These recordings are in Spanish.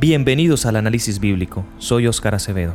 Bienvenidos al análisis bíblico. Soy Óscar Acevedo.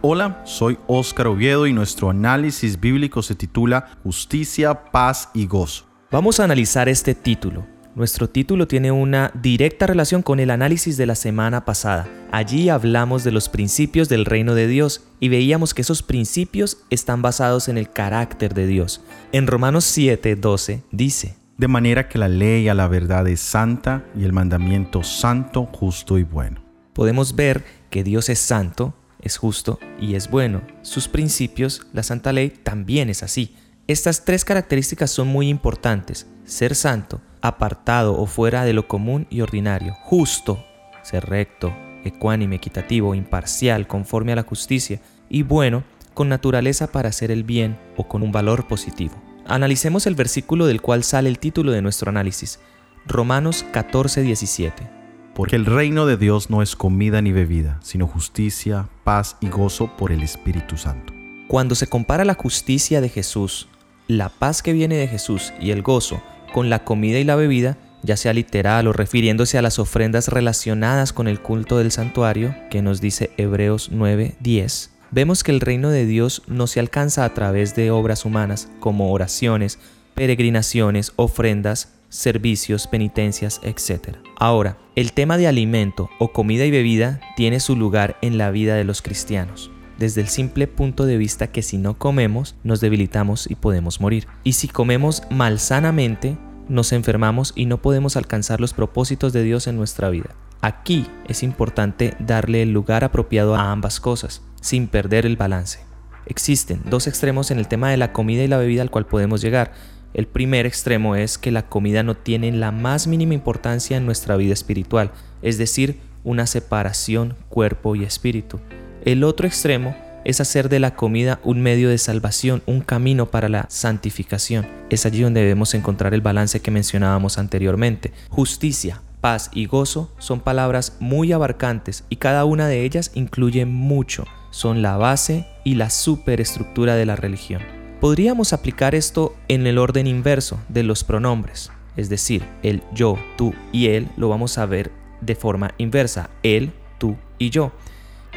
Hola, soy Óscar Oviedo y nuestro análisis bíblico se titula Justicia, paz y gozo. Vamos a analizar este título. Nuestro título tiene una directa relación con el análisis de la semana pasada. Allí hablamos de los principios del reino de Dios y veíamos que esos principios están basados en el carácter de Dios. En Romanos 7:12 dice, de manera que la ley a la verdad es santa y el mandamiento santo, justo y bueno. Podemos ver que Dios es santo, es justo y es bueno. Sus principios, la santa ley, también es así. Estas tres características son muy importantes. Ser santo, apartado o fuera de lo común y ordinario. Justo, ser recto, ecuánime, equitativo, imparcial, conforme a la justicia. Y bueno, con naturaleza para hacer el bien o con un valor positivo. Analicemos el versículo del cual sale el título de nuestro análisis, Romanos 14, 17. Porque el reino de Dios no es comida ni bebida, sino justicia, paz y gozo por el Espíritu Santo. Cuando se compara la justicia de Jesús, la paz que viene de Jesús y el gozo con la comida y la bebida, ya sea literal o refiriéndose a las ofrendas relacionadas con el culto del santuario, que nos dice Hebreos 9, 10, vemos que el reino de Dios no se alcanza a través de obras humanas como oraciones, peregrinaciones, ofrendas, servicios, penitencias, etc. Ahora, el tema de alimento o comida y bebida tiene su lugar en la vida de los cristianos desde el simple punto de vista que si no comemos nos debilitamos y podemos morir. Y si comemos malsanamente, nos enfermamos y no podemos alcanzar los propósitos de Dios en nuestra vida. Aquí es importante darle el lugar apropiado a ambas cosas sin perder el balance. Existen dos extremos en el tema de la comida y la bebida al cual podemos llegar. El primer extremo es que la comida no tiene la más mínima importancia en nuestra vida espiritual, es decir, una separación cuerpo y espíritu. El otro extremo es hacer de la comida un medio de salvación, un camino para la santificación. Es allí donde debemos encontrar el balance que mencionábamos anteriormente. Justicia, paz y gozo son palabras muy abarcantes y cada una de ellas incluye mucho son la base y la superestructura de la religión. Podríamos aplicar esto en el orden inverso de los pronombres, es decir, el yo, tú y él lo vamos a ver de forma inversa, él, tú y yo.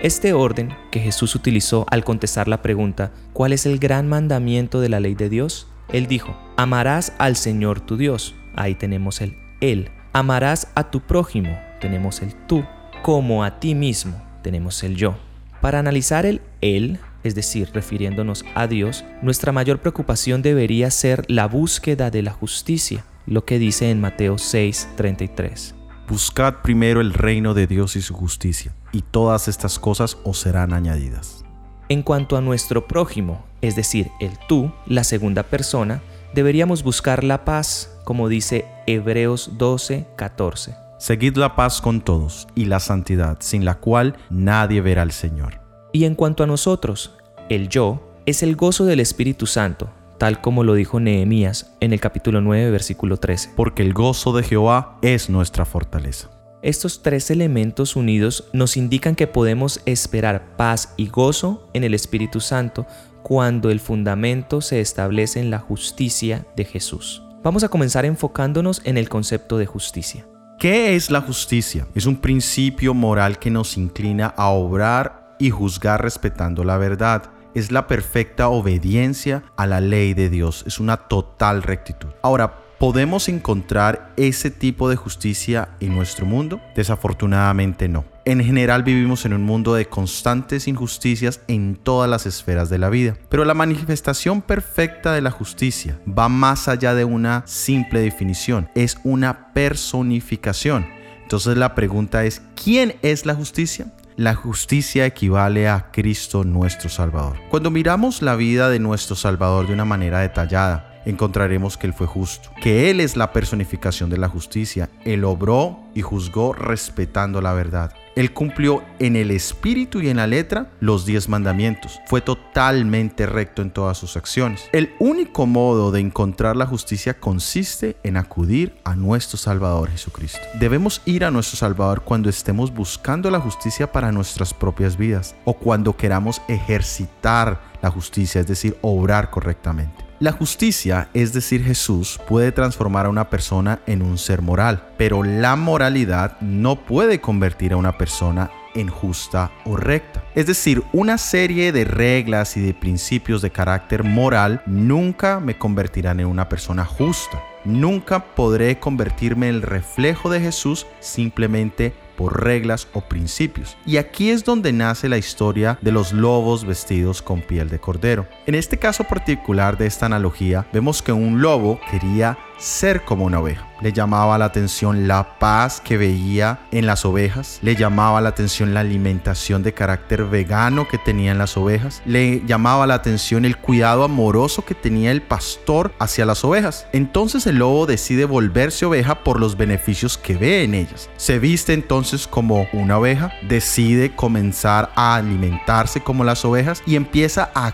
Este orden que Jesús utilizó al contestar la pregunta, ¿cuál es el gran mandamiento de la ley de Dios? Él dijo, amarás al Señor tu Dios. Ahí tenemos el él. Amarás a tu prójimo. Tenemos el tú. Como a ti mismo. Tenemos el yo. Para analizar el Él, es decir, refiriéndonos a Dios, nuestra mayor preocupación debería ser la búsqueda de la justicia, lo que dice en Mateo 6:33. Buscad primero el reino de Dios y su justicia, y todas estas cosas os serán añadidas. En cuanto a nuestro prójimo, es decir, el tú, la segunda persona, deberíamos buscar la paz, como dice Hebreos 12:14. Seguid la paz con todos y la santidad, sin la cual nadie verá al Señor. Y en cuanto a nosotros, el yo es el gozo del Espíritu Santo, tal como lo dijo Nehemías en el capítulo 9, versículo 13. Porque el gozo de Jehová es nuestra fortaleza. Estos tres elementos unidos nos indican que podemos esperar paz y gozo en el Espíritu Santo cuando el fundamento se establece en la justicia de Jesús. Vamos a comenzar enfocándonos en el concepto de justicia. ¿Qué es la justicia? Es un principio moral que nos inclina a obrar y juzgar respetando la verdad. Es la perfecta obediencia a la ley de Dios. Es una total rectitud. Ahora, ¿podemos encontrar ese tipo de justicia en nuestro mundo? Desafortunadamente no. En general vivimos en un mundo de constantes injusticias en todas las esferas de la vida, pero la manifestación perfecta de la justicia va más allá de una simple definición, es una personificación. Entonces la pregunta es, ¿quién es la justicia? La justicia equivale a Cristo nuestro Salvador. Cuando miramos la vida de nuestro Salvador de una manera detallada, encontraremos que Él fue justo, que Él es la personificación de la justicia. Él obró y juzgó respetando la verdad. Él cumplió en el espíritu y en la letra los diez mandamientos. Fue totalmente recto en todas sus acciones. El único modo de encontrar la justicia consiste en acudir a nuestro Salvador Jesucristo. Debemos ir a nuestro Salvador cuando estemos buscando la justicia para nuestras propias vidas o cuando queramos ejercitar la justicia, es decir, obrar correctamente. La justicia, es decir, Jesús, puede transformar a una persona en un ser moral, pero la moralidad no puede convertir a una persona en justa o recta. Es decir, una serie de reglas y de principios de carácter moral nunca me convertirán en una persona justa. Nunca podré convertirme en el reflejo de Jesús simplemente por reglas o principios. Y aquí es donde nace la historia de los lobos vestidos con piel de cordero. En este caso particular de esta analogía, vemos que un lobo quería ser como una oveja. Le llamaba la atención la paz que veía en las ovejas, le llamaba la atención la alimentación de carácter vegano que tenían las ovejas, le llamaba la atención el cuidado amoroso que tenía el pastor hacia las ovejas. Entonces el lobo decide volverse oveja por los beneficios que ve en ellas. Se viste entonces como una oveja, decide comenzar a alimentarse como las ovejas y empieza a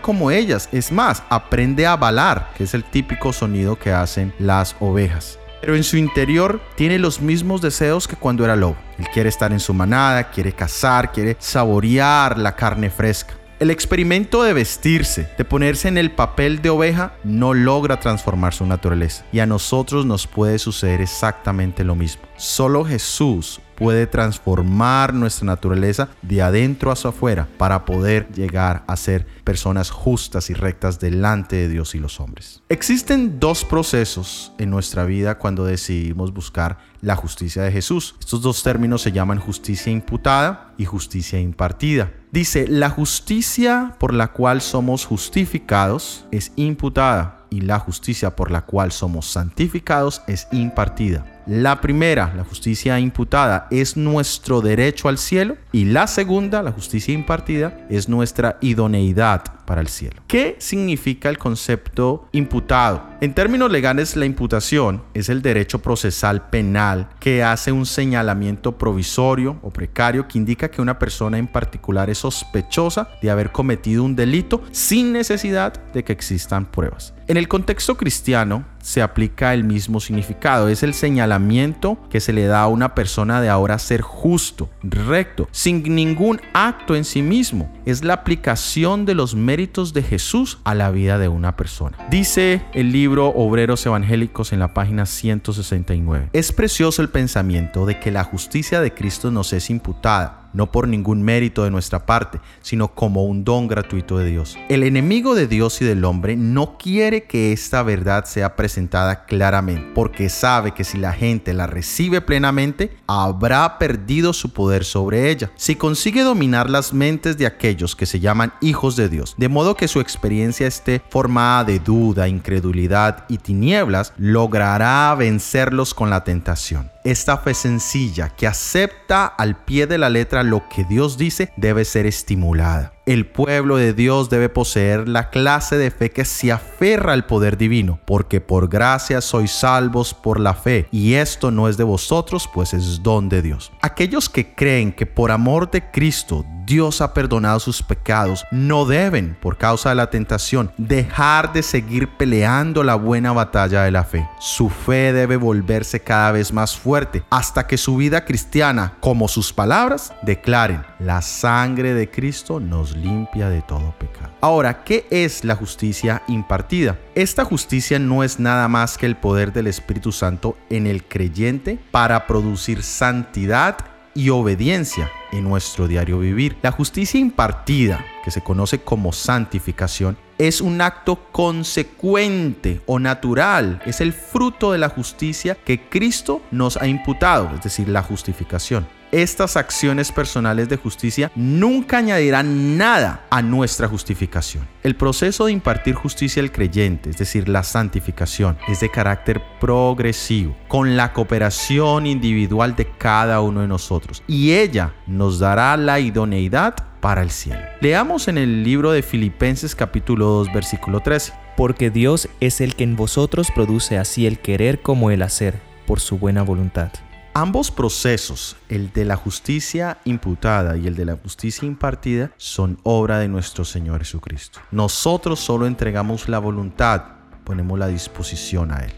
como ellas. Es más, aprende a balar, que es el típico sonido que hacen las ovejas. Pero en su interior tiene los mismos deseos que cuando era lobo. Él quiere estar en su manada, quiere cazar, quiere saborear la carne fresca. El experimento de vestirse, de ponerse en el papel de oveja, no logra transformar su naturaleza. Y a nosotros nos puede suceder exactamente lo mismo. Solo Jesús puede transformar nuestra naturaleza de adentro hacia afuera para poder llegar a ser personas justas y rectas delante de Dios y los hombres. Existen dos procesos en nuestra vida cuando decidimos buscar la justicia de Jesús. Estos dos términos se llaman justicia imputada y justicia impartida. Dice, la justicia por la cual somos justificados es imputada y la justicia por la cual somos santificados es impartida. La primera, la justicia imputada, es nuestro derecho al cielo y la segunda, la justicia impartida, es nuestra idoneidad para el cielo. ¿Qué significa el concepto imputado? En términos legales, la imputación es el derecho procesal penal que hace un señalamiento provisorio o precario que indica que una persona en particular es sospechosa de haber cometido un delito sin necesidad de que existan pruebas. En el contexto cristiano se aplica el mismo significado, es el señalamiento que se le da a una persona de ahora ser justo, recto, sin ningún acto en sí mismo. Es la aplicación de los méritos de Jesús a la vida de una persona. Dice el libro Obreros Evangélicos en la página 169. Es precioso el pensamiento de que la justicia de Cristo nos es imputada no por ningún mérito de nuestra parte, sino como un don gratuito de Dios. El enemigo de Dios y del hombre no quiere que esta verdad sea presentada claramente, porque sabe que si la gente la recibe plenamente, habrá perdido su poder sobre ella. Si consigue dominar las mentes de aquellos que se llaman hijos de Dios, de modo que su experiencia esté formada de duda, incredulidad y tinieblas, logrará vencerlos con la tentación. Esta fe sencilla que acepta al pie de la letra lo que Dios dice debe ser estimulada. El pueblo de Dios debe poseer la clase de fe que se aferra al poder divino, porque por gracia sois salvos por la fe, y esto no es de vosotros, pues es don de Dios. Aquellos que creen que por amor de Cristo Dios ha perdonado sus pecados, no deben, por causa de la tentación, dejar de seguir peleando la buena batalla de la fe. Su fe debe volverse cada vez más fuerte hasta que su vida cristiana, como sus palabras, declaren, la sangre de Cristo nos limpia de todo pecado. Ahora, ¿qué es la justicia impartida? Esta justicia no es nada más que el poder del Espíritu Santo en el creyente para producir santidad y obediencia en nuestro diario vivir. La justicia impartida, que se conoce como santificación, es un acto consecuente o natural, es el fruto de la justicia que Cristo nos ha imputado, es decir, la justificación estas acciones personales de justicia nunca añadirán nada a nuestra justificación. El proceso de impartir justicia al creyente, es decir, la santificación, es de carácter progresivo, con la cooperación individual de cada uno de nosotros, y ella nos dará la idoneidad para el cielo. Leamos en el libro de Filipenses capítulo 2 versículo 13. Porque Dios es el que en vosotros produce así el querer como el hacer, por su buena voluntad. Ambos procesos, el de la justicia imputada y el de la justicia impartida, son obra de nuestro Señor Jesucristo. Nosotros solo entregamos la voluntad, ponemos la disposición a Él.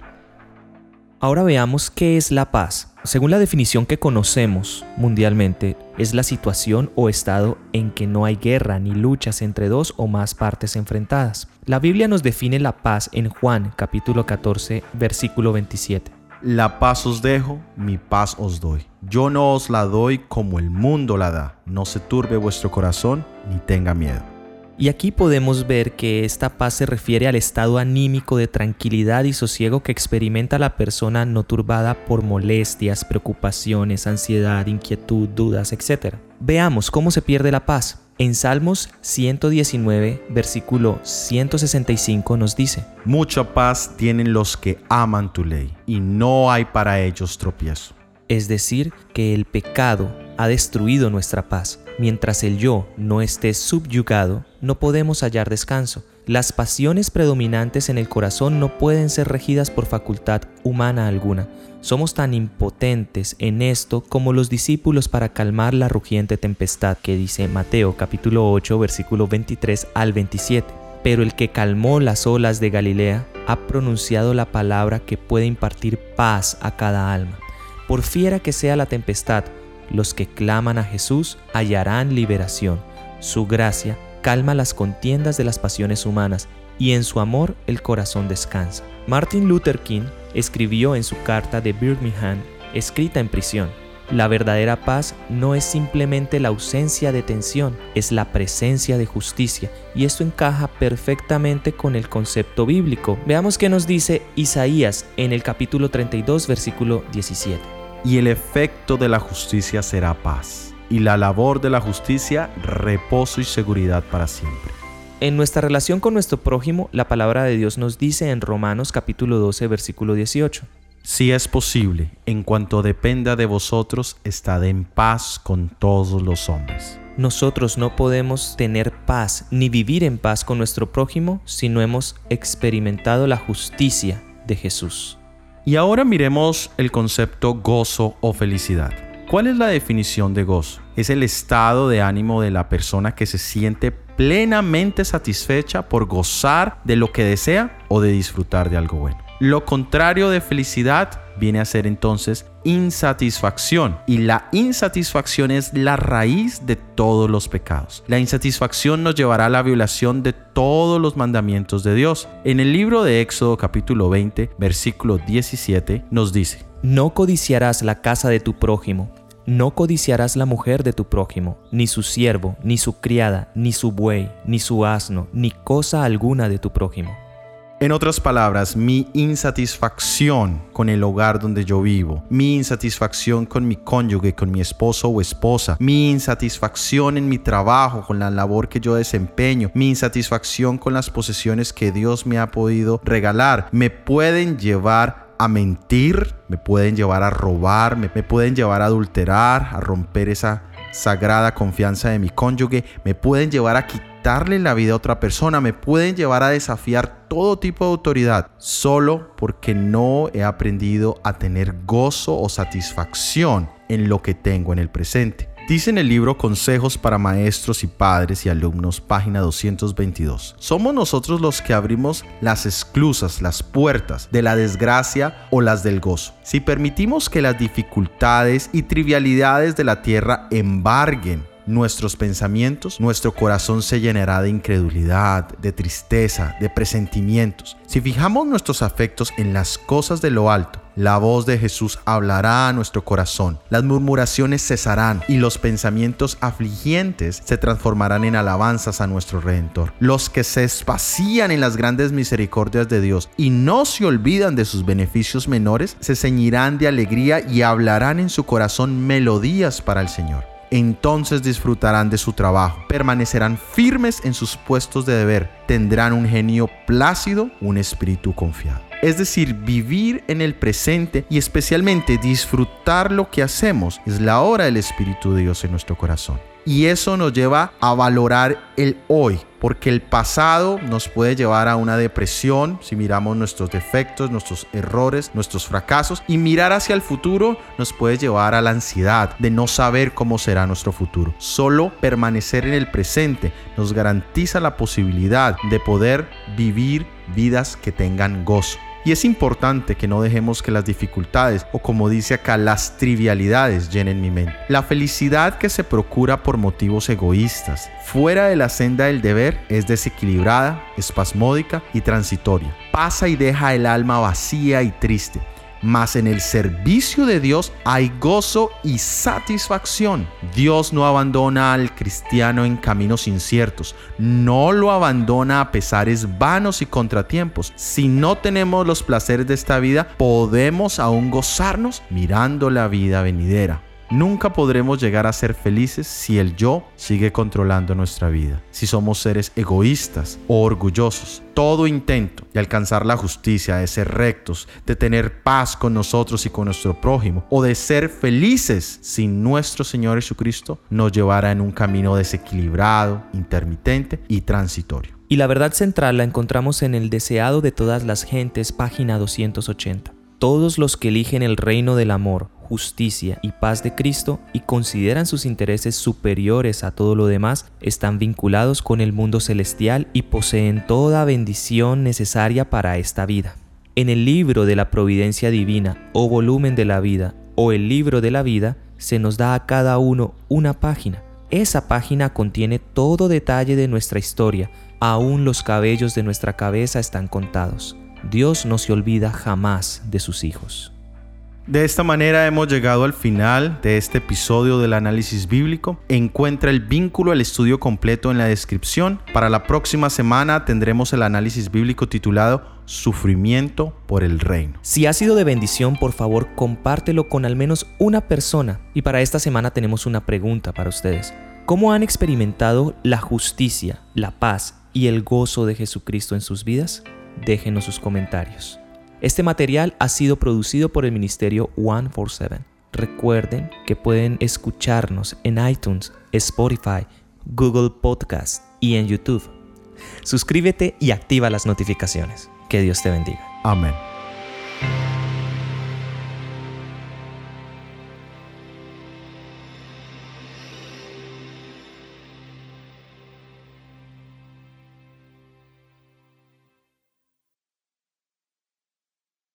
Ahora veamos qué es la paz. Según la definición que conocemos mundialmente, es la situación o estado en que no hay guerra ni luchas entre dos o más partes enfrentadas. La Biblia nos define la paz en Juan capítulo 14 versículo 27. La paz os dejo, mi paz os doy. Yo no os la doy como el mundo la da. No se turbe vuestro corazón ni tenga miedo. Y aquí podemos ver que esta paz se refiere al estado anímico de tranquilidad y sosiego que experimenta la persona no turbada por molestias, preocupaciones, ansiedad, inquietud, dudas, etc. Veamos cómo se pierde la paz. En Salmos 119, versículo 165 nos dice, Mucha paz tienen los que aman tu ley, y no hay para ellos tropiezo. Es decir, que el pecado ha destruido nuestra paz. Mientras el yo no esté subyugado, no podemos hallar descanso. Las pasiones predominantes en el corazón no pueden ser regidas por facultad humana alguna. Somos tan impotentes en esto como los discípulos para calmar la rugiente tempestad que dice Mateo capítulo 8 versículo 23 al 27. Pero el que calmó las olas de Galilea ha pronunciado la palabra que puede impartir paz a cada alma. Por fiera que sea la tempestad, los que claman a Jesús hallarán liberación. Su gracia calma las contiendas de las pasiones humanas y en su amor el corazón descansa. Martin Luther King escribió en su carta de Birmingham, escrita en prisión, la verdadera paz no es simplemente la ausencia de tensión, es la presencia de justicia. Y esto encaja perfectamente con el concepto bíblico. Veamos qué nos dice Isaías en el capítulo 32, versículo 17. Y el efecto de la justicia será paz, y la labor de la justicia reposo y seguridad para siempre. En nuestra relación con nuestro prójimo, la palabra de Dios nos dice en Romanos capítulo 12, versículo 18. Si es posible, en cuanto dependa de vosotros, estad en paz con todos los hombres. Nosotros no podemos tener paz ni vivir en paz con nuestro prójimo si no hemos experimentado la justicia de Jesús. Y ahora miremos el concepto gozo o felicidad. ¿Cuál es la definición de gozo? Es el estado de ánimo de la persona que se siente plenamente satisfecha por gozar de lo que desea o de disfrutar de algo bueno. Lo contrario de felicidad viene a ser entonces insatisfacción y la insatisfacción es la raíz de todos los pecados. La insatisfacción nos llevará a la violación de todos los mandamientos de Dios. En el libro de Éxodo capítulo 20 versículo 17 nos dice, No codiciarás la casa de tu prójimo no codiciarás la mujer de tu prójimo, ni su siervo, ni su criada, ni su buey, ni su asno, ni cosa alguna de tu prójimo. En otras palabras, mi insatisfacción con el hogar donde yo vivo, mi insatisfacción con mi cónyuge, con mi esposo o esposa, mi insatisfacción en mi trabajo, con la labor que yo desempeño, mi insatisfacción con las posesiones que Dios me ha podido regalar, me pueden llevar a mentir, me pueden llevar a robar, me, pueden llevar a adulterar, a romper esa sagrada confianza de mi cónyuge, me pueden llevar a quitarle la vida a otra persona, me pueden llevar a desafiar todo tipo de autoridad, solo porque no he aprendido a tener gozo o satisfacción en lo que tengo en el presente. Dice en el libro Consejos para Maestros y Padres y Alumnos, página 222. Somos nosotros los que abrimos las esclusas, las puertas de la desgracia o las del gozo. Si permitimos que las dificultades y trivialidades de la tierra embarguen nuestros pensamientos, nuestro corazón se llenará de incredulidad, de tristeza, de presentimientos. Si fijamos nuestros afectos en las cosas de lo alto, la voz de Jesús hablará a nuestro corazón, las murmuraciones cesarán y los pensamientos afligientes se transformarán en alabanzas a nuestro Redentor. Los que se espacían en las grandes misericordias de Dios y no se olvidan de sus beneficios menores, se ceñirán de alegría y hablarán en su corazón melodías para el Señor entonces disfrutarán de su trabajo, permanecerán firmes en sus puestos de deber, tendrán un genio plácido, un espíritu confiado. Es decir, vivir en el presente y especialmente disfrutar lo que hacemos es la hora del Espíritu de Dios en nuestro corazón. Y eso nos lleva a valorar el hoy, porque el pasado nos puede llevar a una depresión si miramos nuestros defectos, nuestros errores, nuestros fracasos, y mirar hacia el futuro nos puede llevar a la ansiedad de no saber cómo será nuestro futuro. Solo permanecer en el presente nos garantiza la posibilidad de poder vivir vidas que tengan gozo. Y es importante que no dejemos que las dificultades o como dice acá, las trivialidades llenen mi mente. La felicidad que se procura por motivos egoístas, fuera de la senda del deber, es desequilibrada, espasmódica y transitoria. Pasa y deja el alma vacía y triste mas en el servicio de Dios hay gozo y satisfacción. Dios no abandona al cristiano en caminos inciertos, no lo abandona a pesares vanos y contratiempos. Si no tenemos los placeres de esta vida, podemos aún gozarnos mirando la vida venidera. Nunca podremos llegar a ser felices si el yo sigue controlando nuestra vida, si somos seres egoístas o orgullosos. Todo intento de alcanzar la justicia, de ser rectos, de tener paz con nosotros y con nuestro prójimo, o de ser felices sin nuestro Señor Jesucristo, nos llevará en un camino desequilibrado, intermitente y transitorio. Y la verdad central la encontramos en el deseado de todas las gentes, página 280. Todos los que eligen el reino del amor justicia y paz de Cristo y consideran sus intereses superiores a todo lo demás, están vinculados con el mundo celestial y poseen toda bendición necesaria para esta vida. En el libro de la providencia divina o volumen de la vida o el libro de la vida se nos da a cada uno una página. Esa página contiene todo detalle de nuestra historia, aún los cabellos de nuestra cabeza están contados. Dios no se olvida jamás de sus hijos. De esta manera hemos llegado al final de este episodio del análisis bíblico. Encuentra el vínculo al estudio completo en la descripción. Para la próxima semana tendremos el análisis bíblico titulado Sufrimiento por el Reino. Si ha sido de bendición, por favor compártelo con al menos una persona. Y para esta semana tenemos una pregunta para ustedes. ¿Cómo han experimentado la justicia, la paz y el gozo de Jesucristo en sus vidas? Déjenos sus comentarios. Este material ha sido producido por el Ministerio 147. Recuerden que pueden escucharnos en iTunes, Spotify, Google Podcast y en YouTube. Suscríbete y activa las notificaciones. Que Dios te bendiga. Amén.